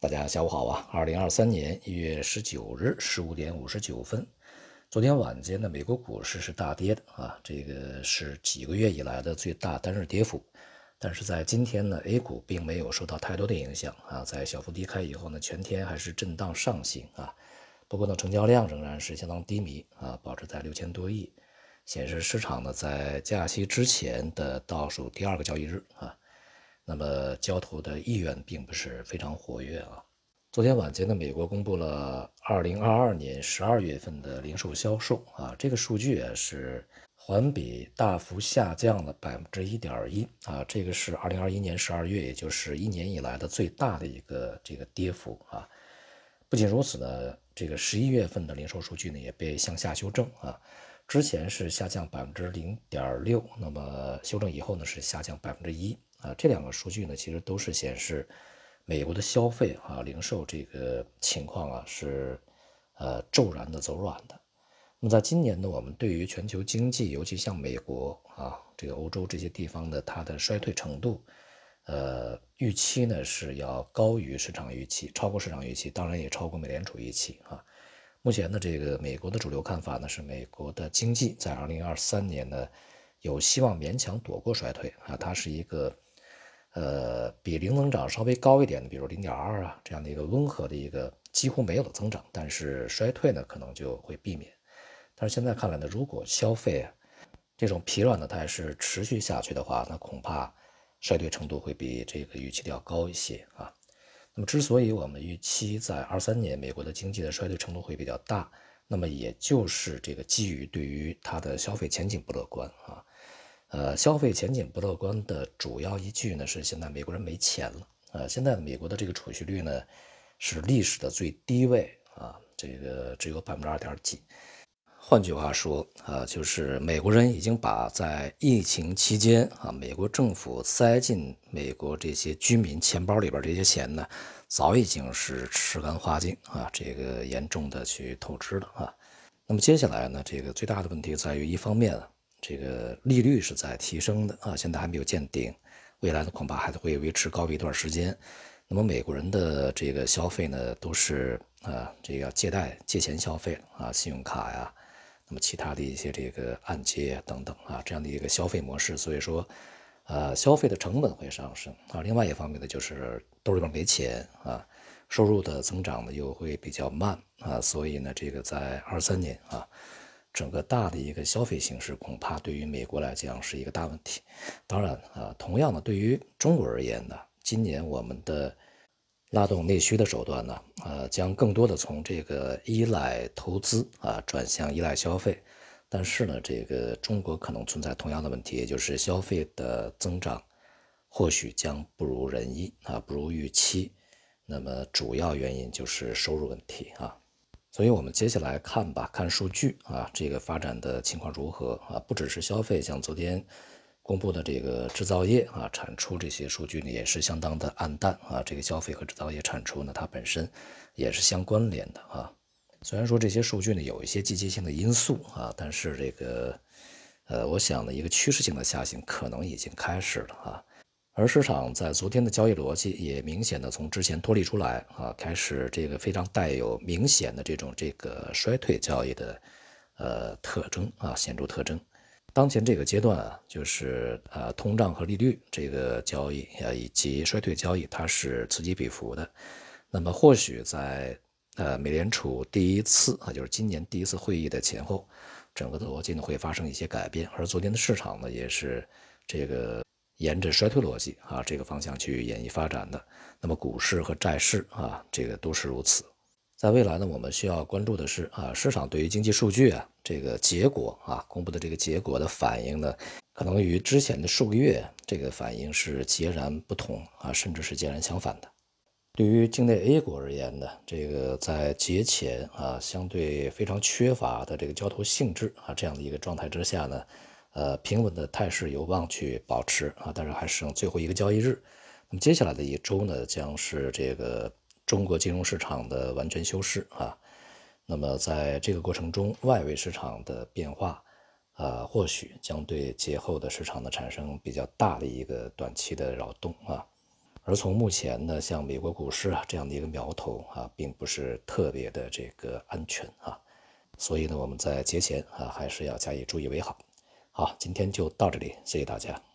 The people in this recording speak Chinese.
大家下午好啊！二零二三年一月十九日十五点五十九分，昨天晚间呢，美国股市是大跌的啊，这个是几个月以来的最大单日跌幅。但是在今天呢，A 股并没有受到太多的影响啊，在小幅低开以后呢，全天还是震荡上行啊。不过呢，成交量仍然是相当低迷啊，保持在六千多亿，显示市场呢在假期之前的倒数第二个交易日啊。那么交投的意愿并不是非常活跃啊。昨天晚间呢，美国公布了二零二二年十二月份的零售销售啊，这个数据啊是环比大幅下降了百分之一点一啊，这个是二零二一年十二月，也就是一年以来的最大的一个这个跌幅啊。不仅如此呢，这个十一月份的零售数据呢也被向下修正啊，之前是下降百分之零点六，那么修正以后呢是下降百分之一。啊，这两个数据呢，其实都是显示美国的消费啊、零售这个情况啊是呃骤然的走软的。那么在今年呢，我们对于全球经济，尤其像美国啊、这个欧洲这些地方的它的衰退程度，呃，预期呢是要高于市场预期，超过市场预期，当然也超过美联储预期啊。目前呢，这个美国的主流看法呢是美国的经济在二零二三年呢有希望勉强躲过衰退啊，它是一个。呃，比零增长稍微高一点的，比如零点二啊，这样的一个温和的一个几乎没有的增长，但是衰退呢可能就会避免。但是现在看来呢，如果消费这种疲软的态势持续下去的话，那恐怕衰退程度会比这个预期的要高一些啊。那么之所以我们预期在二三年美国的经济的衰退程度会比较大，那么也就是这个基于对于它的消费前景不乐观啊。呃，消费前景不乐观的主要依据呢是现在美国人没钱了。呃，现在美国的这个储蓄率呢是历史的最低位啊，这个只有百分之二点几。换句话说啊，就是美国人已经把在疫情期间啊，美国政府塞进美国这些居民钱包里边这些钱呢，早已经是吃干花净啊，这个严重的去透支了啊。那么接下来呢，这个最大的问题在于一方面。这个利率是在提升的啊，现在还没有见顶，未来呢恐怕还会维持高位一段时间。那么美国人的这个消费呢，都是啊这个借贷借钱消费啊，信用卡呀，那么其他的一些这个按揭等等啊，这样的一个消费模式，所以说，呃，消费的成本会上升啊。另外一方面呢，就是兜里边没钱啊，收入的增长呢又会比较慢啊，所以呢，这个在二三年啊。整个大的一个消费形势，恐怕对于美国来讲是一个大问题。当然啊，同样的，对于中国而言呢，今年我们的拉动内需的手段呢，呃，将更多的从这个依赖投资啊，转向依赖消费。但是呢，这个中国可能存在同样的问题，也就是消费的增长或许将不如人意啊，不如预期。那么主要原因就是收入问题啊。所以，我们接下来看吧，看数据啊，这个发展的情况如何啊？不只是消费，像昨天公布的这个制造业啊，产出这些数据呢，也是相当的暗淡啊。这个消费和制造业产出呢，它本身也是相关联的啊。虽然说这些数据呢有一些季节性的因素啊，但是这个呃，我想呢，一个趋势性的下行可能已经开始了啊。而市场在昨天的交易逻辑也明显的从之前脱离出来啊，开始这个非常带有明显的这种这个衰退交易的呃特征啊，显著特征。当前这个阶段啊，就是呃通胀和利率这个交易啊，以及衰退交易，它是此起彼伏的。那么或许在呃美联储第一次啊，就是今年第一次会议的前后，整个的逻辑呢会发生一些改变。而昨天的市场呢，也是这个。沿着衰退逻辑啊这个方向去演绎发展的，那么股市和债市啊这个都是如此。在未来呢，我们需要关注的是啊市场对于经济数据啊这个结果啊公布的这个结果的反应呢，可能与之前的数个月这个反应是截然不同啊，甚至是截然相反的。对于境内 A 股而言呢，这个在节前啊相对非常缺乏的这个交投性质啊这样的一个状态之下呢。呃，平稳的态势有望去保持，啊，但是还剩最后一个交易日。那么接下来的一周呢，将是这个中国金融市场的完全休市啊，那么在这个过程中，外围市场的变化啊或许将对节后的市场呢产生比较大的一个短期的扰动啊。而从目前呢，像美国股市啊这样的一个苗头啊并不是特别的这个安全啊，所以呢我们在节前啊还是要加以注意为好。好今天就到这里谢谢大家。